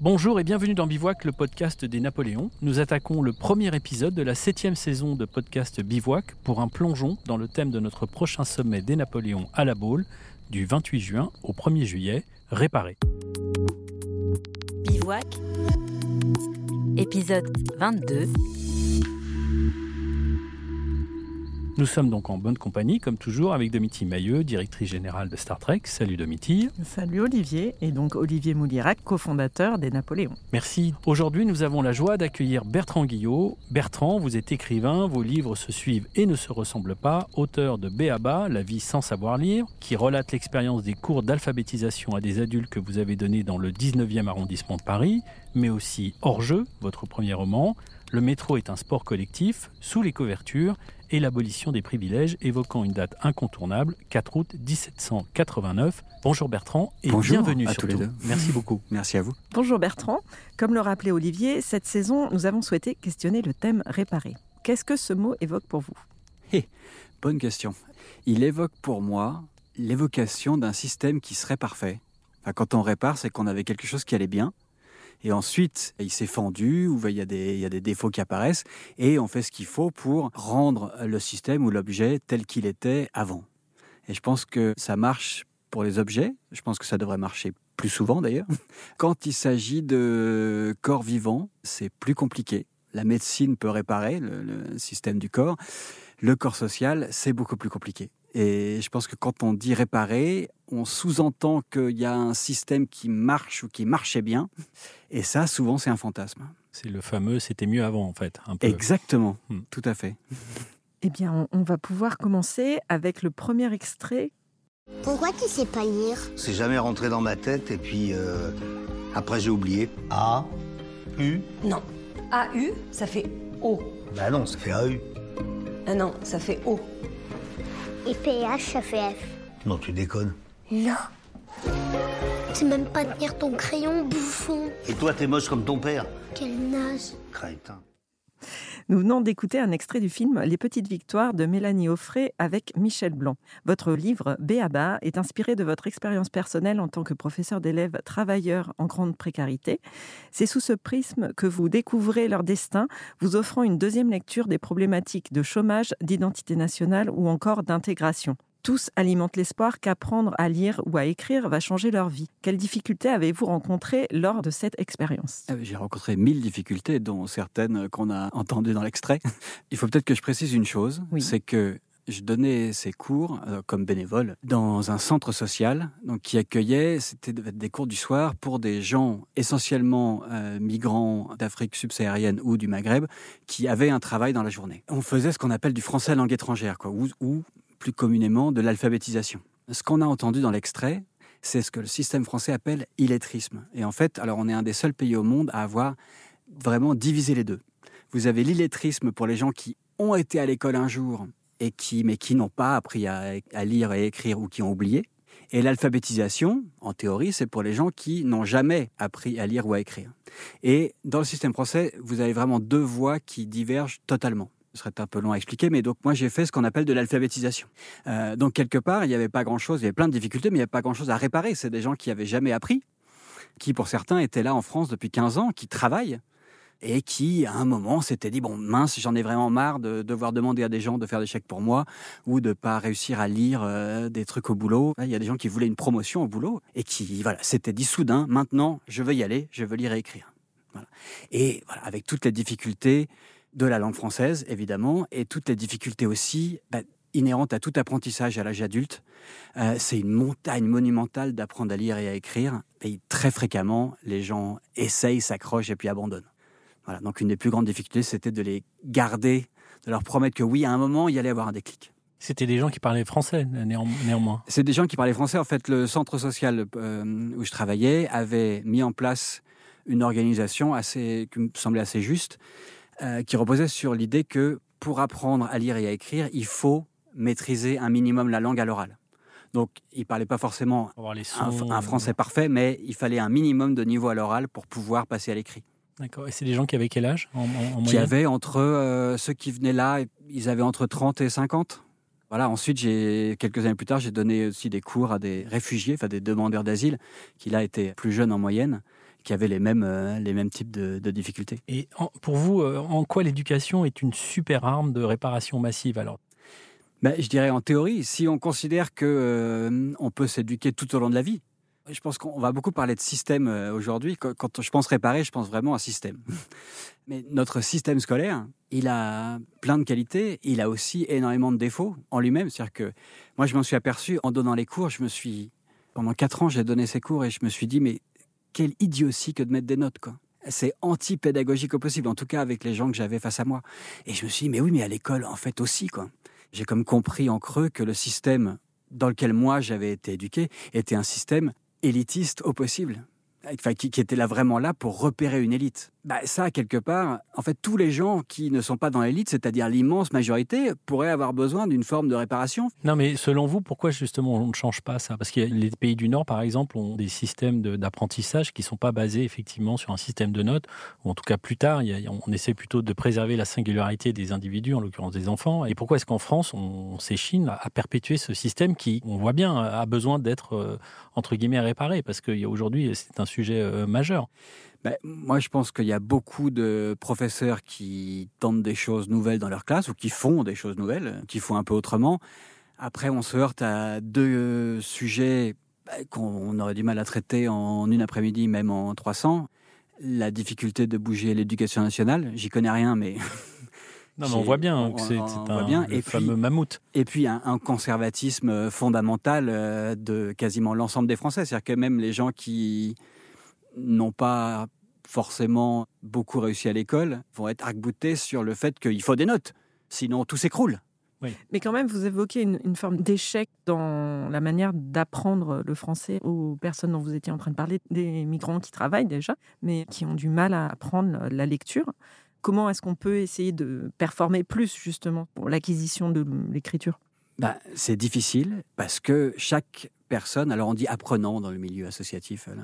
Bonjour et bienvenue dans Bivouac, le podcast des Napoléons. Nous attaquons le premier épisode de la septième saison de podcast Bivouac pour un plongeon dans le thème de notre prochain sommet des Napoléons à la Baule du 28 juin au 1er juillet, réparé. Bivouac, épisode 22. Nous sommes donc en bonne compagnie, comme toujours, avec Domitille Mailleux, directrice générale de Star Trek. Salut Domitille. Salut Olivier, et donc Olivier Moulirac, cofondateur des Napoléons. Merci. Aujourd'hui, nous avons la joie d'accueillir Bertrand Guillot. Bertrand, vous êtes écrivain, vos livres se suivent et ne se ressemblent pas, auteur de Béaba, La vie sans savoir lire, qui relate l'expérience des cours d'alphabétisation à des adultes que vous avez donnés dans le 19e arrondissement de Paris, mais aussi Hors-jeu, votre premier roman, Le métro est un sport collectif, Sous les couvertures, et l'abolition des privilèges, évoquant une date incontournable, 4 août 1789. Bonjour Bertrand et Bonjour bienvenue à surtout. tous les deux. Merci beaucoup. Merci à vous. Bonjour Bertrand. Comme le rappelait Olivier, cette saison, nous avons souhaité questionner le thème réparer. Qu'est-ce que ce mot évoque pour vous? Bonne question. Il évoque pour moi l'évocation d'un système qui serait parfait. Enfin, quand on répare, c'est qu'on avait quelque chose qui allait bien. Et ensuite, il s'est fendu, ou il y, a des, défauts qui apparaissent, et on fait ce qu'il faut pour rendre le système ou l'objet tel qu'il était avant. Et je pense que ça marche pour les objets, je pense que ça devrait marcher plus souvent d'ailleurs. Quand il s'agit de corps vivants, c'est plus compliqué. La médecine peut réparer le système du corps. Le corps social, c'est beaucoup plus compliqué. Et je pense que quand on dit réparer, on sous-entend qu'il y a un système qui marche ou qui marchait bien. Et ça, souvent, c'est un fantasme. C'est le fameux c'était mieux avant en fait. Un peu. Exactement, Hmm. tout à fait. Eh bien, on, va pouvoir commencer avec le premier extrait. Pourquoi tu sais pas lire C'est jamais rentré dans ma tête et puis euh, après j'ai oublié. A, U. Non. AU, ça fait O. Bah non, ça fait AU. Ah non, ça fait O. Et PH, ça fait F. Non, tu déconnes. Non. Tu sais même pas tenir ton crayon, bouffon. Et toi, t'es moche comme ton père. Quel naze. Crétin. Nous venons d'écouter un extrait du film Les Petites Victoires de Mélanie Offray avec Michel Blanc. Votre livre Béaba est inspiré de votre expérience personnelle en tant que professeur d'élèves travailleurs en grande précarité. C'est sous ce prisme que vous découvrez leur destin, vous offrant une deuxième lecture des problématiques de chômage, d'identité nationale ou encore d'intégration. Tous alimentent l'espoir qu'apprendre à lire ou à écrire va changer leur vie. Quelles difficultés avez-vous rencontrées lors de cette expérience? Euh, J'ai rencontré mille difficultés, dont certaines qu'on a entendues dans l'extrait. Il faut peut-être que je précise une chose, Oui. c'est que je donnais ces cours euh, comme bénévole dans un centre social donc qui accueillait, c'était des cours du soir pour des gens essentiellement euh, migrants d'Afrique subsaharienne ou du Maghreb qui avaient un travail dans la journée. On faisait ce qu'on appelle du français langue étrangère, quoi, ou, ou plus communément de l'alphabétisation. Ce qu'on a entendu dans l'extrait, c'est ce que le système français appelle illettrisme. Et en fait, alors on est un des seuls pays au monde à avoir vraiment divisé les deux. Vous avez l'illettrisme pour les gens qui ont été à l'école un jour et qui, mais qui n'ont pas appris à, à lire et écrire ou qui ont oublié. Et l'alphabétisation, en théorie, c'est pour les gens qui n'ont jamais appris à lire ou à écrire. Et dans le système français, vous avez vraiment deux voies qui divergent totalement. Ce serait un peu long à expliquer, mais donc moi j'ai fait ce qu'on appelle de l'alphabétisation. Euh, donc quelque part, il n'y avait pas grand-chose, il y avait plein de difficultés, mais il n'y avait pas grand-chose à réparer. C'est des gens qui avaient jamais appris, qui pour certains étaient là en France depuis 15 ans, qui travaillent, et qui à un moment s'étaient dit, bon mince, j'en ai vraiment marre de devoir demander à des gens de faire des chèques pour moi, ou de pas réussir à lire euh, des trucs au boulot. Il y a des gens qui voulaient une promotion au boulot, et qui voilà, s'étaient dit soudain, maintenant je veux y aller, je veux lire et écrire. Et voilà, avec toutes les difficultés de la langue française, évidemment, et toutes les difficultés aussi bah, inhérentes à tout apprentissage à l'âge adulte. Euh, c'est une montagne monumentale d'apprendre à lire et à écrire. Et très fréquemment, les gens essayent, s'accrochent et puis abandonnent. Voilà. Donc une des plus grandes difficultés, c'était de les garder, de leur promettre que oui, à un moment, il y allait avoir un déclic. C'était des gens qui parlaient français néan- néanmoins. C'est des gens qui parlaient français. En fait, le centre social euh, où je travaillais avait mis en place une organisation assez, qui me semblait assez juste, euh, qui reposait sur l'idée que pour apprendre à lire et à écrire, il faut maîtriser un minimum la langue à l'oral. Donc, il parlait pas forcément les un, sons. un français parfait, mais il fallait un minimum de niveau à l'oral pour pouvoir passer à l'écrit. D'accord. Et c'est des gens qui avaient quel âge en, en- en Qui avaient entre euh, ceux qui venaient là, ils avaient entre 30 et 50. Voilà. Ensuite, j'ai quelques années plus tard, j'ai donné aussi des cours à des réfugiés, enfin des demandeurs d'asile, qui là étaient plus jeunes en moyenne, qui avaient les mêmes, euh, les mêmes types de, de difficultés. Et en- pour vous, euh, en quoi l'éducation est une super arme de réparation massive alors? Ben, je dirais en théorie, si on considère que euh, on peut s'éduquer tout au long de la vie, je pense qu'on va beaucoup parler de système euh, aujourd'hui. Quand, quand je pense réparer, je pense vraiment à système. Mais notre système scolaire, il a plein de qualités, il a aussi énormément de défauts en lui-même. C'est-à-dire que moi, je m'en suis aperçu en donnant les cours, je me suis pendant quatre ans, j'ai donné ces cours et je me suis dit mais quelle idiotie que de mettre des notes quoi. C'est anti-pédagogique au possible, en tout cas avec les gens que j'avais face à moi. Et je me suis dit mais oui, mais à l'école en fait aussi quoi j'ai comme compris en creux que le système dans lequel moi j'avais été éduqué était un système élitiste au possible. Qui, qui était là vraiment là pour repérer une élite. Bah, ça, quelque part, en fait, tous les gens qui ne sont pas dans l'élite, c'est-à-dire l'immense majorité, pourraient avoir besoin d'une forme de réparation. Non, mais selon vous, pourquoi justement on ne change pas ça? Parce que les pays du Nord, par exemple, ont des systèmes d'apprentissage qui ne sont pas basés effectivement sur un système de notes, ou en tout cas plus tard, a- on essaie plutôt de préserver la singularité des individus, en l'occurrence des enfants. Et pourquoi est-ce qu'en France, on, s'échine à, à perpétuer ce système qui, on voit bien, a besoin d'être, euh, entre guillemets, réparé? Parce qu'aujourd'hui, c'est un sujet euh, majeur. Ben, moi, je pense qu'il y a beaucoup de professeurs qui tentent des choses nouvelles dans leur classe ou qui font des choses nouvelles, qui font un peu autrement. Après, on se heurte à deux sujets ben, qu'on aurait du mal à traiter en une après-midi, même en 300. La difficulté de bouger l'éducation nationale, j'y connais rien, mais Non, mais on voit bien que c'est un bien. le Et puis- fameux mammouth. et puis un, un conservatisme fondamental euh, de quasiment l'ensemble des Français. C'est-à-dire que même les gens qui n'ont pas forcément beaucoup réussi à l'école vont être arc-boutés sur le fait qu'il faut des notes, sinon tout s'écroule. Mais quand même, vous évoquez une, une forme d'échec dans la manière d'apprendre le français aux personnes dont vous étiez en train de parler, des migrants qui travaillent déjà, mais qui ont du mal à apprendre la lecture. Comment est-ce qu'on peut essayer de performer plus justement pour l'acquisition de l'écriture? Bah, c'est difficile parce que chaque personne, alors on dit apprenant dans le milieu associatif, euh,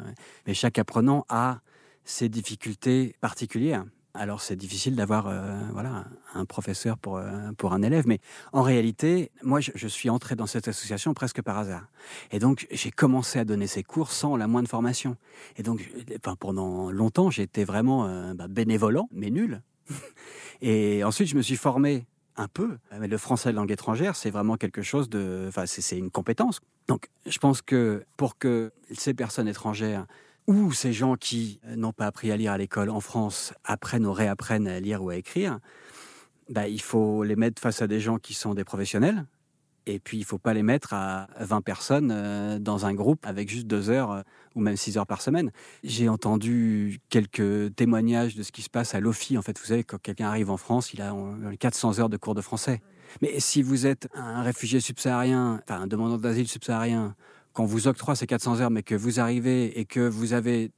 mais chaque apprenant a ses difficultés particulières. Alors c'est difficile d'avoir euh, voilà un professeur pour euh, pour un élève, mais en réalité, moi je, suis entré dans cette association presque par hasard, et donc j'ai commencé à donner ces cours sans la moindre formation. Et donc pendant longtemps j'étais vraiment euh, bah, bénévolant, mais nul. et ensuite je me suis formé un peu. Mais le français langue étrangère, c'est vraiment quelque chose de. Enfin, c'est une compétence. Donc, je pense que pour que ces personnes étrangères ou ces gens qui euh, n'ont pas appris à lire à l'école en France apprennent ou réapprennent à lire ou à écrire, bah, il faut les mettre face à des gens qui sont des professionnels. Et puis, il faut pas les mettre à 20 personnes euh, dans un groupe avec juste deux heures euh, ou même six heures par semaine. J'ai entendu quelques témoignages de ce qui se passe à l'OFI. En fait, vous savez, quand quelqu'un arrive en France, il a euh, 400 heures de cours de français. Mais si vous êtes un réfugié subsaharien, enfin un demandeur d'asile subsaharien, qu'on vous octroie ces 400 heures, mais que vous arrivez et que vous avez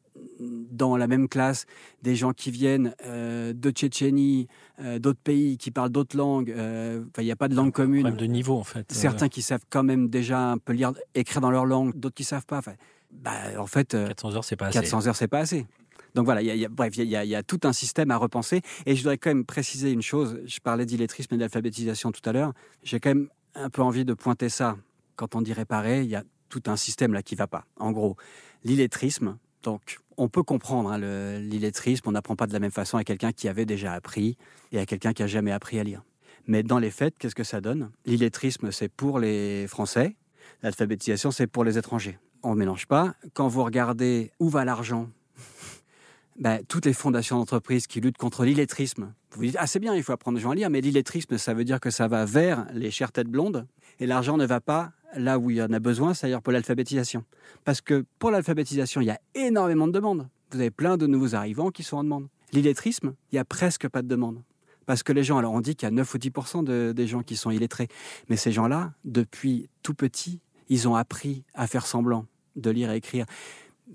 dans la même classe des gens qui viennent euh, de Tchétchénie, euh, d'autres pays, qui parlent d'autres langues, euh, il n'y a pas de langue commune. Problème de niveau, en fait. Certains qui savent quand même déjà un peu lire, écrire dans leur langue, d'autres qui savent pas. Enfin, bah, en fait, Euh, euh, 400 heures, c'est pas assez. 400 heures, c'est pas assez. Donc voilà, il y a- il y a- bref, il y, a- il y a tout un système à repenser. Et je voudrais quand même préciser une chose. Je parlais d'illettrisme et d'alphabétisation tout à l'heure. J'ai quand même un peu envie de pointer ça. Quand on dit réparer, il y a tout un système là qui va pas. En gros, l'illettrisme. Donc, on peut comprendre hein, le- l'illettrisme. On n'apprend pas de la même façon à quelqu'un qui avait déjà appris et à quelqu'un qui a jamais appris à lire. Mais dans les faits, qu'est-ce que ça donne? L'illettrisme, c'est pour les Français. L'alphabétisation, c'est pour les étrangers. On ne mélange pas. Quand vous regardez où va l'argent, ben, toutes les fondations d'entreprise qui luttent contre l'illettrisme, vous vous dites, ah c'est bien, il faut apprendre aux gens à lire, mais l'illettrisme, ça veut dire que ça va vers les chères têtes blondes, et l'argent ne va pas là où il y en a besoin, c'est-à-dire pour l'alphabétisation. Parce que pour l'alphabétisation, il y a énormément de demandes. Vous avez plein de nouveaux arrivants qui sont en demande. L'illettrisme, il n'y a presque pas de demande. Parce que les gens, alors on dit qu'il y a 9 ou 10 de- des gens qui sont illettrés. Mais ces gens-là, depuis tout petit, ils ont appris à faire semblant de lire et écrire.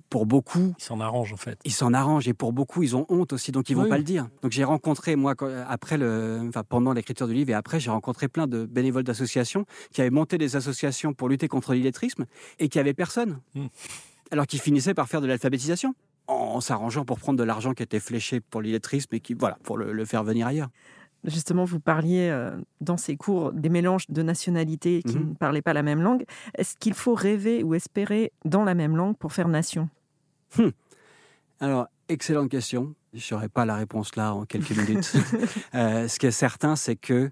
Pour beaucoup, Ils s'en arrangent, en fait. ils s'en arrangent et pour beaucoup, ils ont honte aussi, donc ils vont Oui, pas le dire. Donc j'ai rencontré, moi, après le, enfin, pendant l'écriture du livre et après, j'ai rencontré plein de bénévoles d'associations qui avaient monté des associations pour lutter contre l'illettrisme et qui avaient personne. Hmm. Alors qu'ils finissaient par faire de l'alphabétisation en s'arrangeant pour prendre de l'argent qui était fléché pour l'illettrisme et qui, voilà, pour le, le faire venir ailleurs. Justement, vous parliez euh, dans ces cours des mélanges de nationalités qui Mhm. ne parlaient pas la même langue. Est-ce qu'il faut rêver ou espérer dans la même langue pour faire nation? Alors, excellente question. Je n'aurai pas la réponse là en quelques minutes. Euh, ce qui est certain, c'est que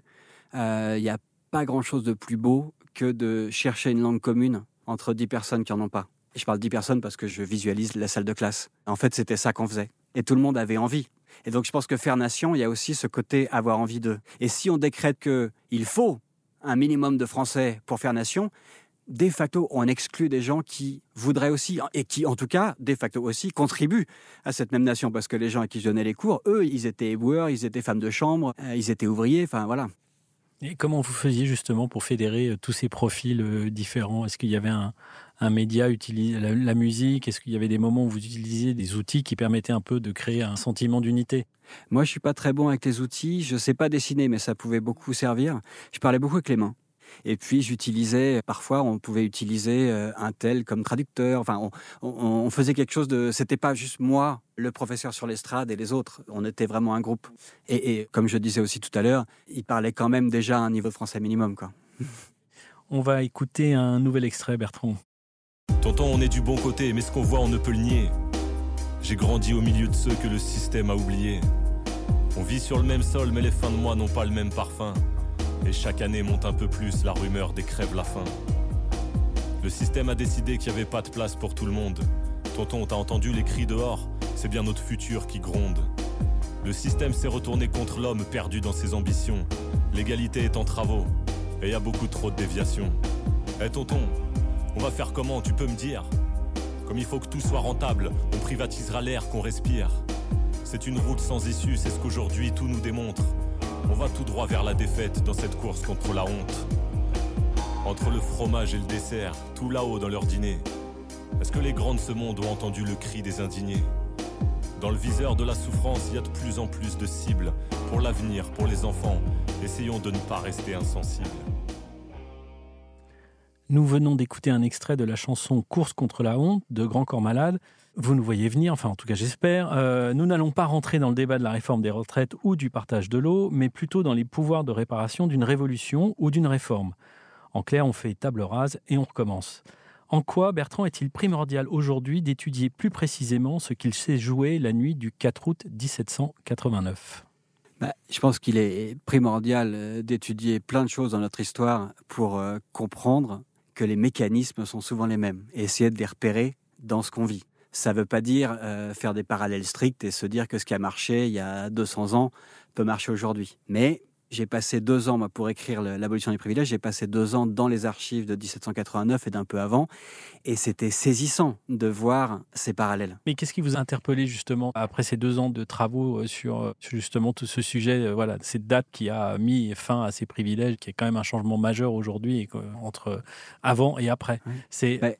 euh, il n'y a pas grand-chose de plus beau que de chercher une langue commune entre dix personnes qui n'en ont pas. Je parle dix personnes parce que je visualise la salle de classe. En fait, c'était ça qu'on faisait. Et tout le monde avait envie. Et donc, je pense que faire nation, il y a aussi ce côté avoir envie d'eux. Et si on décrète qu'il faut un minimum de français pour faire nation, de facto, on exclut des gens qui voudraient aussi, et qui, en tout cas, de facto aussi, contribuent à cette même nation. Parce que les gens à qui je donnais les cours, eux, ils étaient éboueurs, ils étaient femmes de chambre, euh, ils étaient ouvriers, enfin voilà. Et comment vous faisiez justement pour fédérer euh, tous ces profils euh, différents? Est-ce qu'il y avait un, média, utilisé, la, musique? Est-ce qu'il y avait des moments où vous utilisiez des outils qui permettaient un peu de créer un sentiment d'unité? Moi, je suis pas très bon avec les outils. Je sais pas dessiner, mais ça pouvait beaucoup servir. Je parlais beaucoup avec les mains. Et puis j'utilisais, parfois on pouvait utiliser euh, un tel comme traducteur. Enfin, on, faisait quelque chose de. C'était pas juste moi, le professeur sur l'estrade et les autres. On était vraiment un groupe. Et, comme je disais aussi tout à l'heure, il parlait quand même déjà un niveau de français minimum, quoi. On va écouter un nouvel extrait, Bertrand. Tonton, on est du bon côté, mais ce qu'on voit, on ne peut le nier. J'ai grandi au milieu de ceux que le système a oubliés. On vit sur le même sol, mais les fins de mois n'ont pas le même parfum. Et chaque année monte un peu plus la rumeur des crèves la faim. Le système a décidé qu'il n'y avait pas de place pour tout le monde. Tonton, t'as entendu les cris dehors? C'est bien notre futur qui gronde. Le système s'est retourné contre l'homme perdu dans ses ambitions. L'égalité est en travaux et y a beaucoup trop de déviations. Eh tonton, on va faire comment, tu peux me dire? Comme il faut que tout soit rentable, on privatisera l'air qu'on respire. C'est une route sans issue, c'est ce qu'aujourd'hui tout nous démontre. On va tout droit vers la défaite dans cette course contre la honte. Entre le fromage et le dessert, tout là-haut dans leur dîner. Est-ce que les grands de ce monde ont entendu le cri des indignés? Dans le viseur de la souffrance, il y a de plus en plus de cibles. Pour l'avenir, pour les enfants, essayons de ne pas rester insensibles. Nous venons d'écouter un extrait de la chanson Course contre la honte de Grand Corps Malade. Vous nous voyez venir, enfin en tout cas j'espère. Euh, nous n'allons pas rentrer dans le débat de la réforme des retraites ou du partage de l'eau, mais plutôt dans les pouvoirs de réparation d'une révolution ou d'une réforme. En clair, on fait table rase et on recommence. En quoi, Bertrand, est-il primordial aujourd'hui d'étudier plus précisément ce qu'il s'est joué la nuit du 4 août 1789 bah, je pense qu'il est primordial euh, d'étudier plein de choses dans notre histoire pour euh, comprendre que les mécanismes sont souvent les mêmes et essayer de les repérer dans ce qu'on vit. Ça ne veut pas dire euh, faire des parallèles stricts et se dire que ce qui a marché il y a 200 ans peut marcher aujourd'hui. Mais j'ai passé deux ans, moi, pour écrire l'abolition des privilèges, j'ai passé deux ans dans les archives de 1789 et d'un peu avant, et c'était saisissant de voir ces parallèles. Mais qu'est-ce qui vous a interpellé justement après ces deux ans de travaux euh, sur euh, justement tout ce sujet, euh, voilà, cette date qui a mis fin à ces privilèges, qui est quand même un changement majeur aujourd'hui entre avant et après? C'est bah,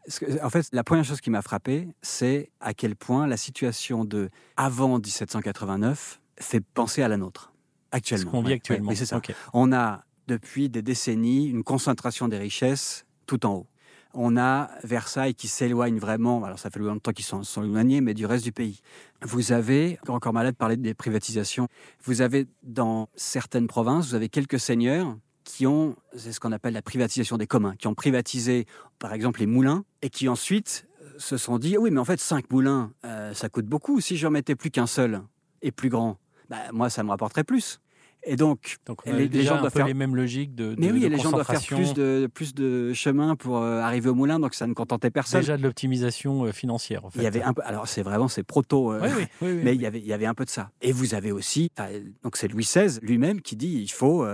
en fait la première chose qui m'a frappé, c'est à quel point la situation de avant 1789 fait penser à la nôtre actuellement. Ce qu'on vit actuellement. c'est ça. On a depuis des décennies une concentration des richesses tout en haut. On a Versailles qui s'éloigne vraiment, alors ça fait longtemps qu'ils sont, sont, éloignés, mais du reste du pays. Vous avez, encore malade, parler des privatisations. Vous avez dans certaines provinces, vous avez quelques seigneurs qui ont, c'est ce qu'on appelle la privatisation des communs, qui ont privatisé, par exemple, les moulins, et qui ensuite euh, se sont dit, oui, mais en fait, cinq moulins, euh, ça coûte beaucoup. Si j'en mettais plus qu'un seul et plus grand, bah, moi, ça me rapporterait plus. Et donc, les, gens doivent faire les mêmes logiques de, Mais oui, les gens doivent faire plus de plus de chemin pour euh, arriver au moulin, donc ça ne contentait personne. Déjà de l'optimisation euh, financière. En fait. Il y avait un peu. Alors c'est vraiment c'est proto, euh, mais il y avait il y avait un peu de ça. Et vous avez aussi donc c'est Louis XVI lui-même qui dit il faut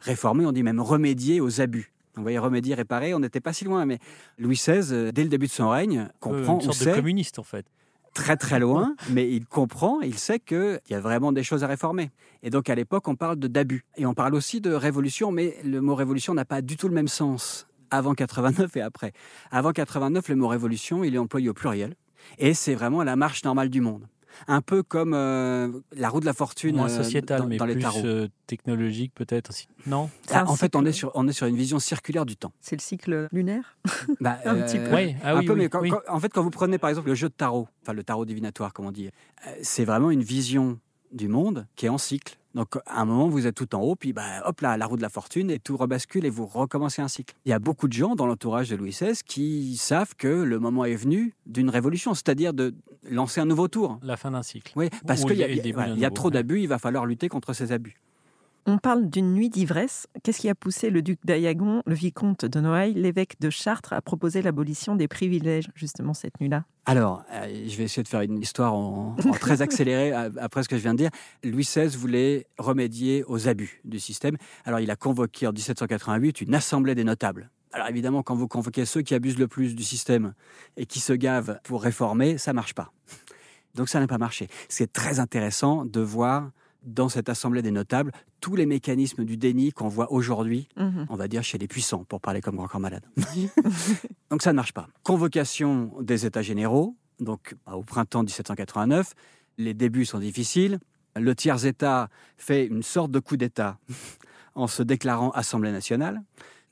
réformer, on dit même remédier aux abus. vous voyez, remédier, réparer, on n'était pas si loin. Mais Louis XVI, dès le début de son règne, comprend. une sorte de communiste, en fait très très loin, mais il comprend, il sait qu'il y a vraiment des choses à réformer. Et donc à l'époque, on parle d'abus. Et on parle aussi de révolution, mais le mot révolution n'a pas du tout le même sens avant 89 et après. Avant 89, le mot révolution, il est employé au pluriel. Et c'est vraiment la marche normale du monde un peu comme euh, la roue de la fortune Moins euh, sociétale, mais plus euh, technologique peut-être. Non ah, En fait, on est, sur, on est sur une vision circulaire du temps. C'est le cycle lunaire? Bah, Un petit peu. Oui, ah un peu, mais en fait, quand vous prenez par exemple le jeu de tarot, enfin le tarot divinatoire, comme on dit, c'est vraiment une vision du monde qui est en cycle. Donc, à un moment, vous êtes tout en haut, puis bah, hop là, la roue de la fortune, et tout rebascule et vous recommencez un cycle. Il y a beaucoup de gens dans l'entourage de Louis XVI qui savent que le moment est venu d'une révolution, c'est-à-dire de lancer un nouveau tour. La fin d'un cycle. Oui, parce qu'il y, y a- y trop ouais. d'abus, il va falloir lutter contre ces abus. On parle d'une nuit d'ivresse. Qu'est-ce qui a poussé le duc d'Ayagon, le vicomte de Noailles, l'évêque de Chartres, à proposer l'abolition des privilèges, justement, cette nuit-là? Alors, euh, je vais essayer de faire une histoire en, en très accéléré à- après ce que je viens de dire. Louis XVI voulait remédier aux abus du système. Alors, il a convoqué en 1788 une assemblée des notables. Alors, évidemment, quand vous convoquez ceux qui abusent le plus du système et qui se gavent pour réformer, ça marche pas. Donc, ça n'a pas marché. C'est très intéressant de voir dans cette assemblée des notables tous les mécanismes du déni qu'on voit aujourd'hui Mhm. on va dire chez les puissants, pour parler comme grand corps malade. donc ça ne marche pas. Convocation des États généraux, donc bah, au printemps 1789. Les débuts sont difficiles. Le tiers-État fait une sorte de coup d'État en se déclarant Assemblée nationale.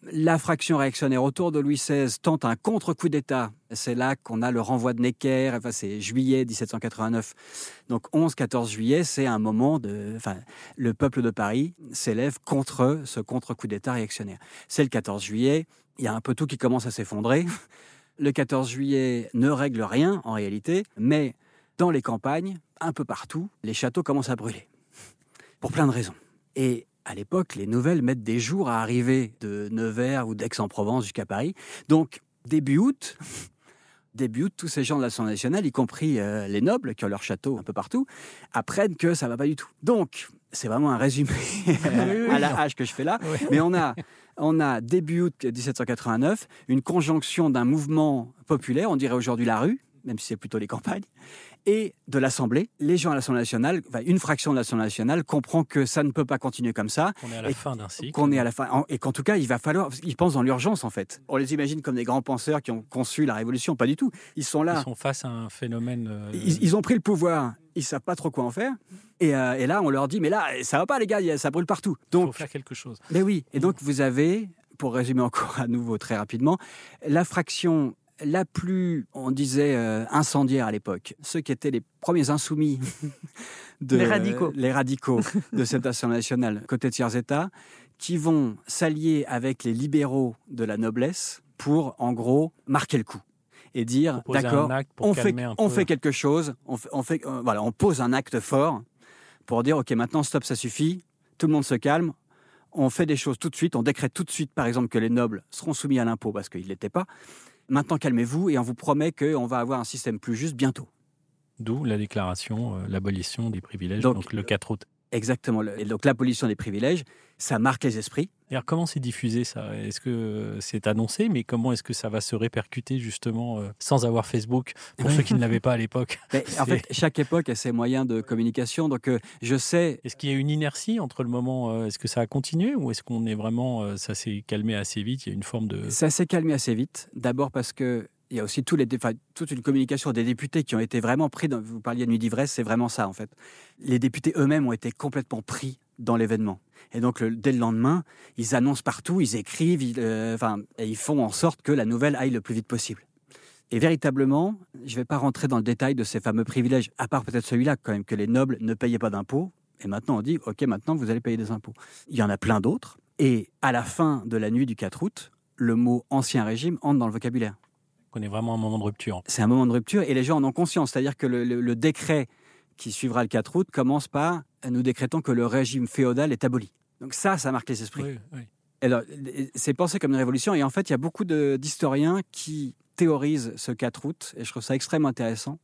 La fraction réactionnaire autour de Louis XVI tente un contre-coup d'État. C'est là qu'on a le renvoi de Necker, enfin, c'est juillet 1789. Donc 11-14 juillet, c'est un moment de... Enfin, le peuple de Paris s'élève contre ce contre-coup d'État réactionnaire. C'est le 14 juillet, il y a un peu tout qui commence à s'effondrer. Le 14 juillet ne règle rien en réalité, mais dans les campagnes, un peu partout, les châteaux commencent à brûler. Pour plein de raisons. Et à l'époque, les nouvelles mettent des jours à arriver de Nevers ou d'Aix-en-Provence jusqu'à Paris. Donc, début août, début août, tous ces gens de l'Assemblée nationale, y compris euh, les nobles qui ont leur château un peu partout, apprennent que ça va pas du tout. Donc, c'est vraiment un résumé à la hache que je fais là. Oui. Mais on a, on a début août 1789 une conjonction d'un mouvement populaire, on dirait aujourd'hui la rue, même si c'est plutôt les campagnes, et de l'Assemblée. Les gens à l'Assemblée nationale, enfin, une fraction de l'Assemblée nationale comprend que ça ne peut pas continuer comme ça, On est à la fin d'un cycle. qu'on est à la fin, et qu'en tout cas, il va falloir. Ils pensent dans l'urgence en fait. On les imagine comme des grands penseurs qui ont conçu la révolution, pas du tout. Ils sont là. Ils sont face à un phénomène. euh, Ils, ils ont pris le pouvoir, ils savent pas trop quoi en faire. Et, euh, et là, on leur dit, mais là, ça va pas les gars, ça brûle partout. Il faut Donc, faire quelque chose. mais oui. Et donc, vous avez, pour résumer encore à nouveau très rapidement, la fraction la plus, on disait, euh, incendiaire à l'époque, ceux qui étaient les premiers insoumis de Les radicaux. les radicaux de cette Assemblée nationale, côté tiers-État, qui vont s'allier avec les libéraux de la noblesse pour, en gros, marquer le coup et dire, d'accord, on fait, on fait quelque chose, on, fait, on, fait- euh, voilà, on pose un acte fort pour dire, OK, maintenant, stop, ça suffit, tout le monde se calme, on fait des choses tout de suite, on décrète tout de suite, par exemple, que les nobles seront soumis à l'impôt parce qu'ils ne l'étaient pas. Maintenant, calmez-vous et on vous promet qu'on va avoir un système plus juste bientôt. D'où la déclaration, euh, l'abolition des privilèges, Donc, donc, le 4 août. Exactement. Et donc, l'abolition des privilèges, ça marque les esprits. Alors, comment c'est diffusé ça? Est-ce que c'est annoncé, mais comment est-ce que ça va se répercuter justement euh, sans avoir Facebook pour ceux qui ne l'avaient pas à l'époque? Mais, en fait, chaque époque a ses moyens de communication. Donc, euh, je sais, Est-ce qu'il y a une inertie entre le moment euh, Est-ce que ça a continué ou est-ce qu'on est vraiment euh, ça s'est calmé assez vite? Il y a une forme de ça s'est calmé assez vite. D'abord parce que il y a aussi toute une communication des députés qui ont été vraiment pris. Vous parliez de nuit d'ivresse, c'est vraiment ça en fait. Les députés eux-mêmes ont été complètement pris dans l'événement. Et donc dès le lendemain, ils annoncent partout, ils écrivent, euh, et ils font en sorte que la nouvelle aille le plus vite possible. Et véritablement, je ne vais pas rentrer dans le détail de ces fameux privilèges, à part peut-être celui-là quand même, que les nobles ne payaient pas d'impôts. Et maintenant, on dit, OK, maintenant, vous allez payer des impôts. Il y en a plein d'autres. Et à la fin de la nuit du 4 août, le mot ancien régime entre dans le vocabulaire. Qu'on est vraiment un moment de rupture. C'est un moment de rupture et les gens en ont conscience. C'est-à-dire que le, le- le décret qui suivra le 4 août commence par nous décrétons que le régime féodal est aboli. Donc ça, ça marque les esprits. Oui, oui. Alors, c'est pensé comme une révolution. Et en fait, il y a beaucoup d'historiens qui théorisent ce 4 août, et je trouve ça extrêmement intéressant,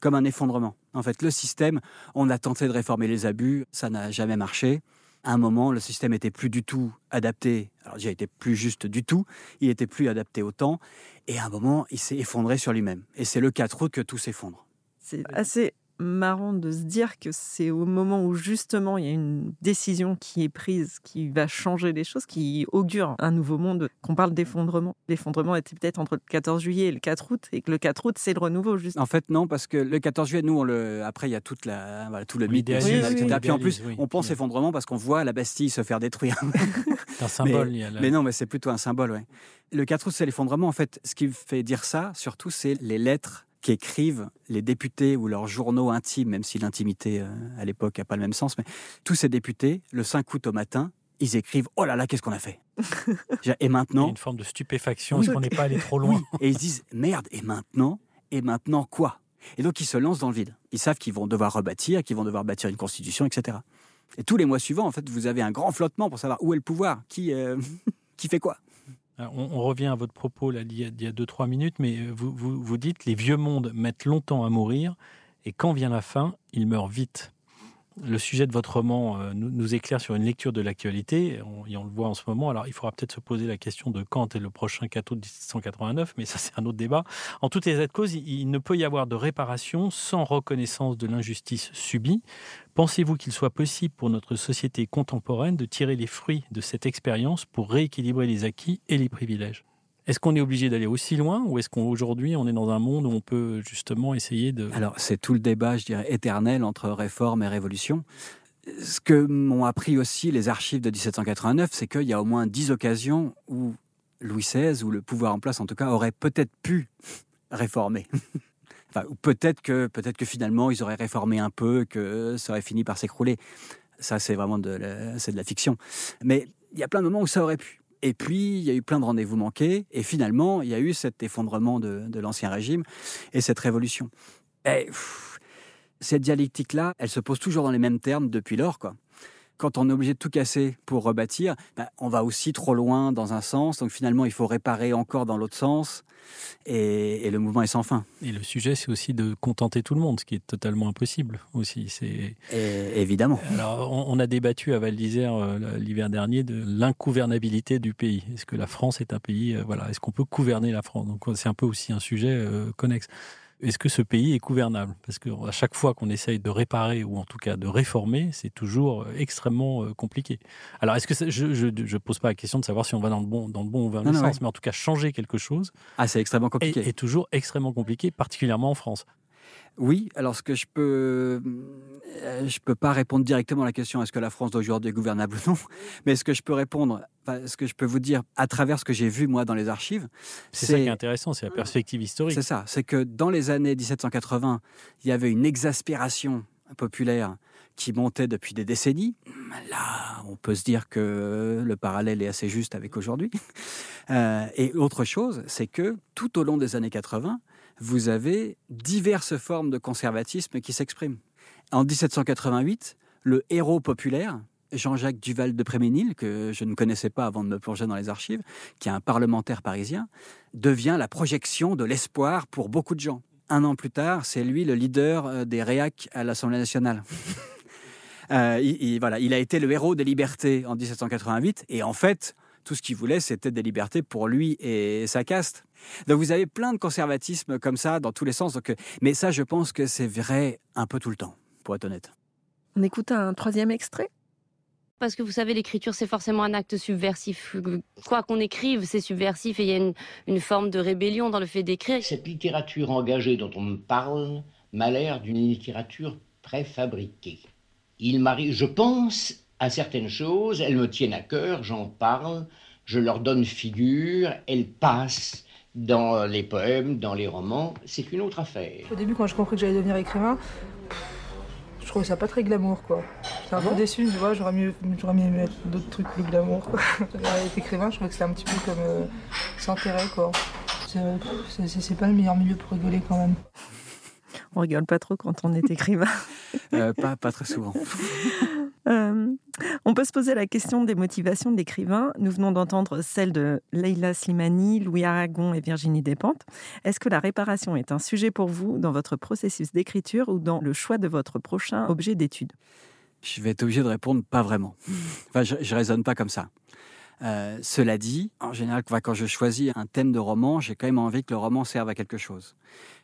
comme un effondrement. En fait, le système, on a tenté de réformer les abus, ça n'a jamais marché. À un moment, le système était plus du tout adapté. Alors, déjà, il était plus juste du tout. Il était plus adapté au temps. Et à un moment, il s'est effondré sur lui-même. Et c'est le 4 août que tout s'effondre. C'est assez marrant de se dire que c'est au moment où justement il y a une décision qui est prise qui va changer les choses, qui augure un nouveau monde, qu'on parle d'effondrement. L'effondrement était peut-être entre le 14 juillet et le 4 août, et que le 4 août, c'est le renouveau, juste. En fait, non, parce que le 14 juillet, nous, on le... après, il y a toute la... voilà, tout le mythe oui, etc. oui, Puis en plus, on pense Oui. effondrement parce qu'on voit la Bastille se faire détruire. C'est un symbole. il y a la- Mais non, mais c'est plutôt un symbole, ouais. Le 4 août, c'est l'effondrement. En fait, ce qui fait dire ça, surtout, c'est les lettres qu'écrivent les députés ou leurs journaux intimes, même si l'intimité euh, à l'époque n'a pas le même sens, mais tous ces députés, le 5 août au matin, ils écrivent Oh là là, qu'est-ce qu'on a fait Et maintenant. une forme de stupéfaction, est-ce qu'on n'est pas allé trop loin? Et ils se disent Merde, et maintenant? Et maintenant quoi? Et donc ils se lancent dans le vide. Ils savent qu'ils vont devoir rebâtir, qu'ils vont devoir bâtir une constitution, etc. Et tous les mois suivants, en fait, vous avez un grand flottement pour savoir où est le pouvoir, qui, euh, qui fait quoi? On, revient à votre propos là, il y a 2-3 minutes, mais euh, vous, vous, vous dites les vieux mondes mettent longtemps à mourir, et quand vient la fin, ils meurent vite le sujet de votre roman euh, nous, éclaire sur une lecture de l'actualité, et on le voit en ce moment. Alors, il faudra peut-être se poser la question de quand est le prochain 4 août 1789, mais ça, c'est un autre débat. En toutes les causes, il, il ne peut y avoir de réparation sans reconnaissance de l'injustice subie. Pensez-vous qu'il soit possible pour notre société contemporaine de tirer les fruits de cette expérience pour rééquilibrer les acquis et les privilèges? Est-ce qu'on est obligé d'aller aussi loin ou est-ce qu'aujourd'hui on est dans un monde où on peut justement essayer de... Alors c'est tout le débat, je dirais, éternel entre réforme et révolution. Ce que m'ont appris aussi les archives de 1789, c'est qu'il y a au moins dix occasions où Louis XVI, ou le pouvoir en place en tout cas, aurait peut-être pu réformer. enfin, peut-être que, peut-être que finalement ils auraient réformé un peu, que ça aurait fini par s'écrouler. Ça, c'est vraiment de la fiction. Mais il y a plein de moments où ça aurait pu. Et puis, il y a eu plein de rendez-vous manqués. Et finalement, il y a eu cet effondrement de, l'Ancien Régime et cette révolution. Et, cette dialectique-là, elle se pose toujours dans les mêmes termes depuis lors. Quoi quand on est obligé de tout casser pour rebâtir, ben, on va aussi trop loin dans un sens. Donc finalement, il faut réparer encore dans l'autre sens. Et, le mouvement est sans fin. Et le sujet, c'est aussi de contenter tout le monde, ce qui est totalement impossible aussi. C'est évidemment. Alors, on, a débattu à Val d'Isère euh, l'hiver dernier de l'incouvernabilité du pays. Est-ce que la France est un pays euh, Voilà, est-ce qu'on peut gouverner la France? Donc c'est un peu aussi un sujet euh, connexe est-ce que ce pays est gouvernable Parce qu'à chaque fois qu'on essaye de réparer ou en tout cas de réformer, c'est toujours euh, extrêmement euh, compliqué. Alors, est-ce que je ne pose pas la question de savoir si on va dans le bon, dans le bon ou dans le sens, mais en tout cas changer quelque chose. Ah, c'est extrêmement compliqué. Est, est toujours extrêmement compliqué, particulièrement en France. Oui, alors ce que je peux, euh, je peux pas répondre directement à la question est-ce que la France d'aujourd'hui est gouvernable ou non, mais ce que je peux répondre, ce que je peux vous dire à travers ce que j'ai vu moi dans les archives, c'est ça qui est intéressant, c'est la perspective historique. C'est ça, c'est que dans les années 1780, il y avait une exaspération populaire qui montait depuis des décennies. Là, on peut se dire que le parallèle est assez juste avec aujourd'hui. Euh, et autre chose, c'est que tout au long des années 80, vous avez diverses formes de conservatisme qui s'expriment. En 1788, le héros populaire, Jean-Jacques Duval de Préménil, que je ne connaissais pas avant de me plonger dans les archives, qui est un parlementaire parisien, devient la projection de l'espoir pour beaucoup de gens. Un an plus tard, c'est lui le leader euh, des réacs à l'Assemblée nationale. Euh, il, voilà, il a été le héros des libertés en 1788, et en fait, tout ce qu'il voulait, c'était des libertés pour lui et sa caste. Donc vous avez plein de conservatisme comme ça dans tous les sens. Donc, mais ça, je pense que c'est vrai un peu tout le temps, pour être honnête. On écoute un troisième extrait parce que vous savez, l'écriture, c'est forcément un acte subversif. Quoi qu'on écrive, c'est subversif et il y a une, une, forme de rébellion dans le fait d'écrire. Cette littérature engagée dont on me parle m'a l'air d'une littérature préfabriquée. Il m'arrive, je pense à certaines choses, elles me tiennent à cœur, j'en parle, je leur donne figure, elles passent dans les poèmes, dans les romans, c'est une autre affaire. Au début, quand j'ai compris que j'allais devenir écrivain, je trouvais ça pas très glamour, quoi. J'étais un peu déçu, tu vois, j'aurais mieux, j'aurais mieux mettre d'autres trucs plus glamour, être écrivain, je trouvais que c'était un petit peu comme euh, s'enterrer, quoi. C'est pas le meilleur milieu pour rigoler, quand même. On rigole pas trop quand on est écrivain. Euh, pas, pas très souvent. Euh, on peut se poser la question des motivations de l'écrivain. Nous venons d'entendre celle de Leila Slimani, Louis Aragon et Virginie Despentes. Est-ce que la réparation est un sujet pour vous dans votre processus d'écriture ou dans le choix de votre prochain objet d'étude? Je vais être obligé de répondre pas vraiment. Enfin, je, ne raisonne pas comme ça. Euh, cela dit, en général, quand je choisis un thème de roman, j'ai quand même envie que le roman serve à quelque chose.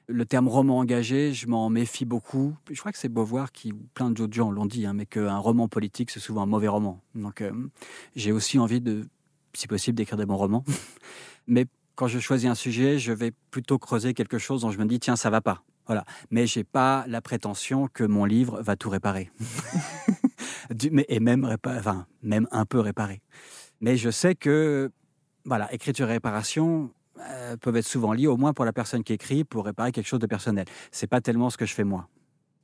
Le terme roman engagé, je m'en méfie beaucoup. Je crois que c'est Beauvoir qui, plein d'autres gens l'ont dit, hein, mais qu'un roman politique, c'est souvent un mauvais roman. Donc, euh, j'ai aussi envie de, si possible, d'écrire des bons romans. mais quand je choisis un sujet, je vais plutôt creuser quelque chose dont je me dis, tiens, ça va pas. Voilà. Mais j'ai pas la prétention que mon livre va tout réparer. et même, même un peu réparer. Mais je sais que, voilà, écriture et réparation, euh, peuvent être souvent liées, au moins pour la personne qui écrit, pour réparer quelque chose de personnel. C'est pas tellement ce que je fais moi.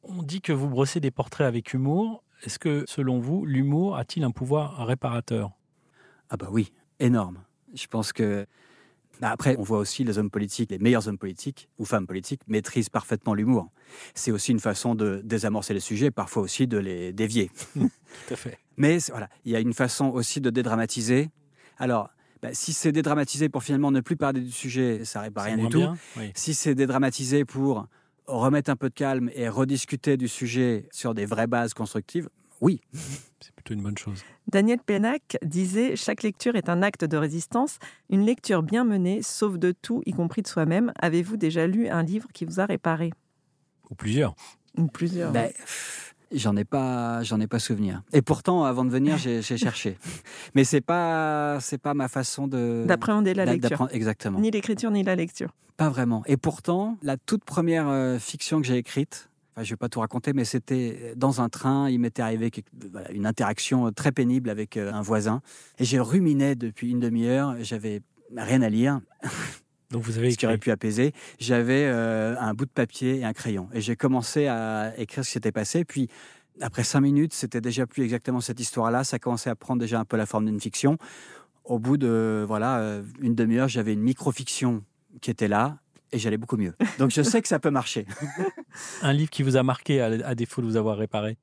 On dit que vous brossez des portraits avec humour. Est-ce que, selon vous, l'humour a-t-il un pouvoir réparateur? Ah bah oui, énorme. Je pense que bah après, on voit aussi les hommes politiques, les meilleurs hommes politiques ou femmes politiques maîtrisent parfaitement l'humour. C'est aussi une façon de désamorcer les sujets, parfois aussi de les dévier. Tout à fait. Mais voilà, il y a une façon aussi de dédramatiser. Alors, bah, si c'est dédramatisé pour finalement ne plus parler du sujet, ça répare rien du tout. Bien, oui. Si c'est dédramatisé pour remettre un peu de calme et rediscuter du sujet sur des vraies bases constructives, oui. C'est plutôt une bonne chose. Daniel Pénac disait Chaque lecture est un acte de résistance. Une lecture bien menée sauve de tout, y compris de soi-même. Avez-vous déjà lu un livre qui vous a réparé? Ou plusieurs. Ou plusieurs. Ben, J'en ai pas, j'en ai pas souvenir. Et pourtant, avant de venir, j'ai cherché. Mais c'est pas, c'est pas ma façon de d'appréhender la lecture. Exactement. Ni l'écriture ni la lecture. Pas vraiment. Et pourtant, la toute première euh, fiction que j'ai écrite, enfin, je vais pas tout raconter, mais c'était dans un train. Il m'était arrivé une interaction très pénible avec euh, un voisin, et j'ai ruminé depuis une demi-heure. J'avais rien à lire. Donc vous avez ce qui aurait pu apaiser. J'avais euh, un bout de papier et un crayon. Et j'ai commencé à écrire ce qui s'était passé. Puis, après cinq minutes, c'était déjà plus exactement cette histoire-là. Ça commençait à prendre déjà un peu la forme d'une fiction. Au bout de voilà euh, une demi-heure, j'avais une micro-fiction qui était là. Et j'allais beaucoup mieux. Donc je sais que ça peut marcher. un livre qui vous a marqué à, à défaut de vous avoir réparé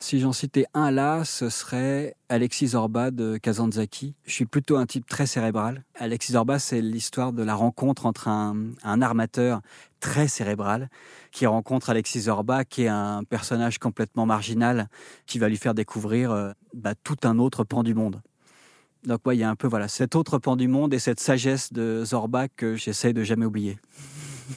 si j'en citais un là, ce serait Alexis Zorba de Kazantzaki. Je suis plutôt un type très cérébral. Alexis Zorba, c'est l'histoire de la rencontre entre un, un, armateur très cérébral qui rencontre Alexis Zorba, qui est un personnage complètement marginal, qui va lui faire découvrir euh, bah, tout un autre pan du monde. Donc, ouais, il y a un peu voilà, cet autre pan du monde et cette sagesse de Zorba que j'essaie de jamais oublier.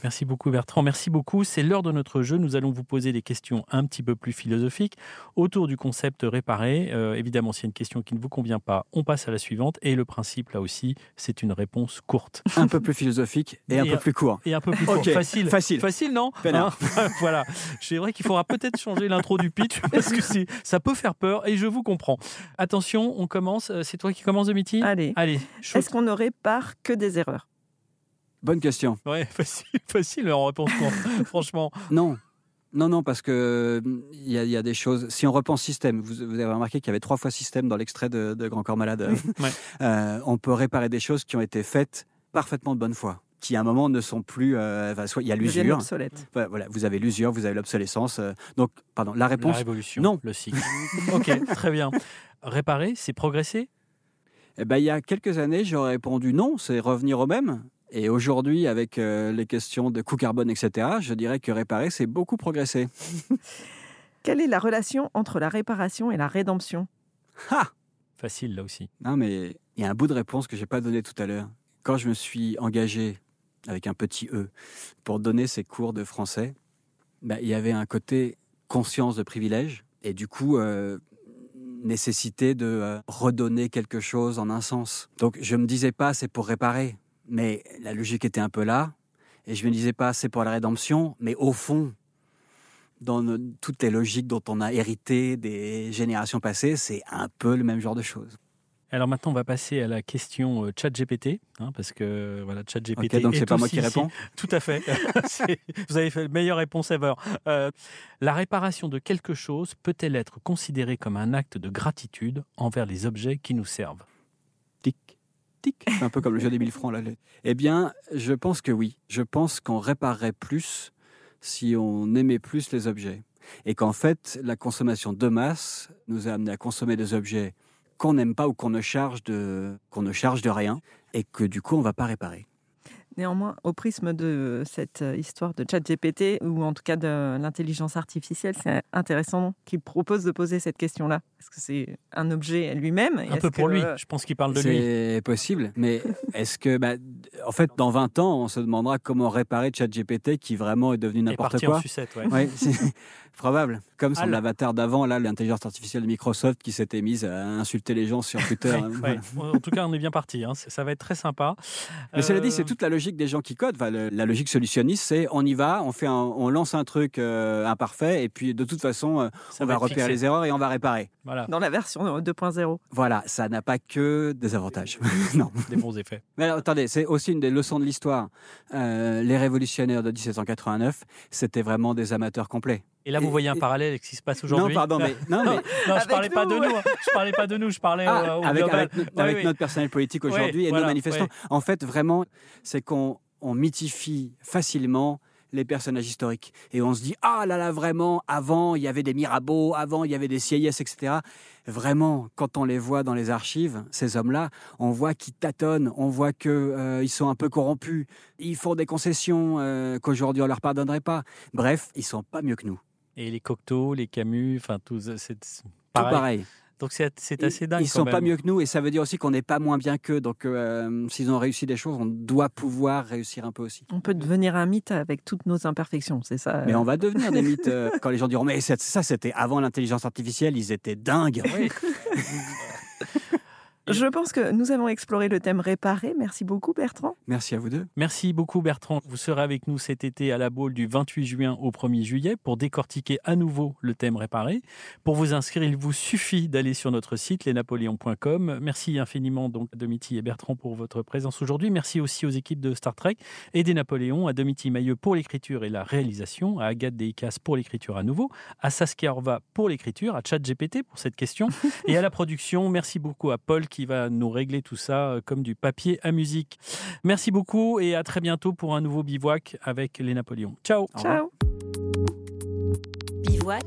Merci beaucoup Bertrand, merci beaucoup. C'est l'heure de notre jeu. Nous allons vous poser des questions un petit peu plus philosophiques autour du concept réparé. Euh, évidemment, s'il y a une question qui ne vous convient pas, on passe à la suivante. Et le principe, là aussi, c'est une réponse courte. Un peu plus philosophique et, et un peu plus court. Et un peu plus court. Okay. Facile. Facile. Facile, non hein Voilà. C'est vrai qu'il faudra peut-être changer l'intro du pitch parce que ça peut faire peur et je vous comprends. Attention, on commence. C'est toi qui commences, Domiti Allez. Allez. Est-ce qu'on ne répare que des erreurs Bonne question. Ouais, facile, facile en réponse franchement. Non. Non, non, parce que il y, y, a des choses. Si on repense système, vous, vous avez remarqué qu'il y avait trois fois système dans l'extrait de, de, Grand Corps Malade. ouais. euh, on peut réparer des choses qui ont été faites parfaitement de bonne foi, qui à un moment ne sont plus. Euh, enfin, soit il y a l'usure. Voilà, voilà, vous avez l'usure, vous avez l'obsolescence. Euh, donc, pardon, la réponse. La révolution. Non. Le cycle. ok, très bien. Réparer, c'est progresser? Eh ben, il y a quelques années, j'aurais répondu non, c'est revenir au même. Et aujourd'hui, avec euh, les questions de coût carbone, etc., je dirais que réparer, c'est beaucoup progressé. Quelle est la relation entre la réparation et la rédemption? Ha Facile, là aussi. Non, mais il y a un bout de réponse que je n'ai pas donné tout à l'heure. Quand je me suis engagé, avec un petit E, pour donner ces cours de français, bah, il y avait un côté conscience de privilège, et du coup, euh, nécessité de euh, redonner quelque chose en un sens. Donc, je ne me disais pas, c'est pour réparer mais la logique était un peu là. Et je me disais pas, c'est pour la rédemption, mais au fond, dans nos, toutes les logiques dont on a hérité des générations passées, c'est un peu le même genre de choses. Alors maintenant, on va passer à la question euh, ChatGPT, hein, parce que voilà, ChatGPT. Okay, donc c'est pas moi qui réponds. Tout à fait. vous avez fait la meilleure réponse ever. Euh, la réparation de quelque chose peut-elle être considérée comme un acte de gratitude envers les objets qui nous servent? Tic. Un peu comme le jeu des 1000 francs. Là. Eh bien, je pense que oui. Je pense qu'on réparerait plus si on aimait plus les objets. Et qu'en fait, la consommation de masse nous a amené à consommer des objets qu'on n'aime pas ou qu'on ne, charge de, qu'on ne charge de rien et que du coup, on ne va pas réparer. Néanmoins, au prisme de cette histoire de ChatGPT, ou en tout cas de l'intelligence artificielle, c'est intéressant qu'il propose de poser cette question-là. Est-ce que c'est un objet lui-même Un peu pour que... lui, je pense qu'il parle de lui. C'est possible, mais est-ce que, bah, en fait, dans 20 ans, on se demandera comment réparer ChatGPT qui vraiment est devenu n'importe quoi en sucette, ouais. ouais c'est probable. Comme son avatar d'avant, là, l'intelligence artificielle de Microsoft qui s'était mise à insulter les gens sur Twitter. ouais, ouais. En tout cas, on est bien parti. Hein. Ça va être très sympa. Mais euh... cela dit, c'est toute la logique logique des gens qui codent, enfin, le- la logique solutionniste, c'est on y va, on fait, un- on lance un truc euh, imparfait, et puis de toute façon, euh, on va repérer fixé. les erreurs et on va réparer. Voilà, Dans la version 2.0. Voilà, ça n'a pas que des avantages. non. des bons effets. Mais alors, attendez, c'est aussi une des leçons de l'histoire. Euh, les révolutionnaires de 1789, c'était vraiment des amateurs complets. Et là, vous Et- voyez un et- parallèle avec ce qui se passe Non, aujourd'hui. pardon, mais non, mais non, je parlais pas de nous. hein. Je parlais pas de nous. Je parlais Ah, au, au avec, global. avec, no- Oui, avec oui. notre personnel politique Oui, aujourd'hui et voilà, nos manifestants. En fait, vraiment, c'est qu'on on mythifie facilement les personnages historiques. Et on se dit, ah là là, vraiment, avant, il y avait des Mirabeau, avant, il y avait des Sieyès, etc. Vraiment, quand on les voit dans les archives, ces hommes-là, on voit qu'ils tâtonnent, on voit qu'ils sont un peu corrompus, ils font des concessions euh, qu'aujourd'hui on leur pardonnerait pas. Bref, ils sont pas mieux que nous. Et les Cocteau, les Camus, enfin tout, c'est c'est Tout pareil. pareil. Donc c'est assez dingue. Ils quand sont pas même. mieux que nous et ça veut dire aussi qu'on n'est pas moins bien qu'eux. Donc, euh, s'ils ont réussi des choses, on doit pouvoir réussir un peu aussi. On peut devenir un mythe avec toutes nos imperfections, c'est ça Mais euh, on va devenir des mythes euh, quand les gens diront Mais c'est- ça, c'était avant l'intelligence artificielle, ils étaient dingues. Oui. Je pense que nous avons exploré le thème réparé. Merci beaucoup, Bertrand. Merci à vous deux. Merci beaucoup Bertrand. Vous serez avec nous cet été à la Baule du 28 juin au 1er juillet pour décortiquer à nouveau le thème réparé. Pour vous inscrire, il vous suffit d'aller sur notre site lesnapoléons.com. Merci infiniment donc à Domiti et Bertrand pour votre présence aujourd'hui. Merci aussi aux équipes de Star Trek et des Napoléons, à Domiti Mailleux pour l'écriture et la réalisation, à Agathe Deicas pour l'écriture à nouveau, à Saskia Orva pour l'écriture, à ChatGPT pour cette question et à la production. Merci beaucoup à Paul qui va nous régler tout ça euh, comme du papier à musique. Merci beaucoup et à très bientôt pour un nouveau bivouac avec les Napoléons. Ciao. Ciao. Bivouac.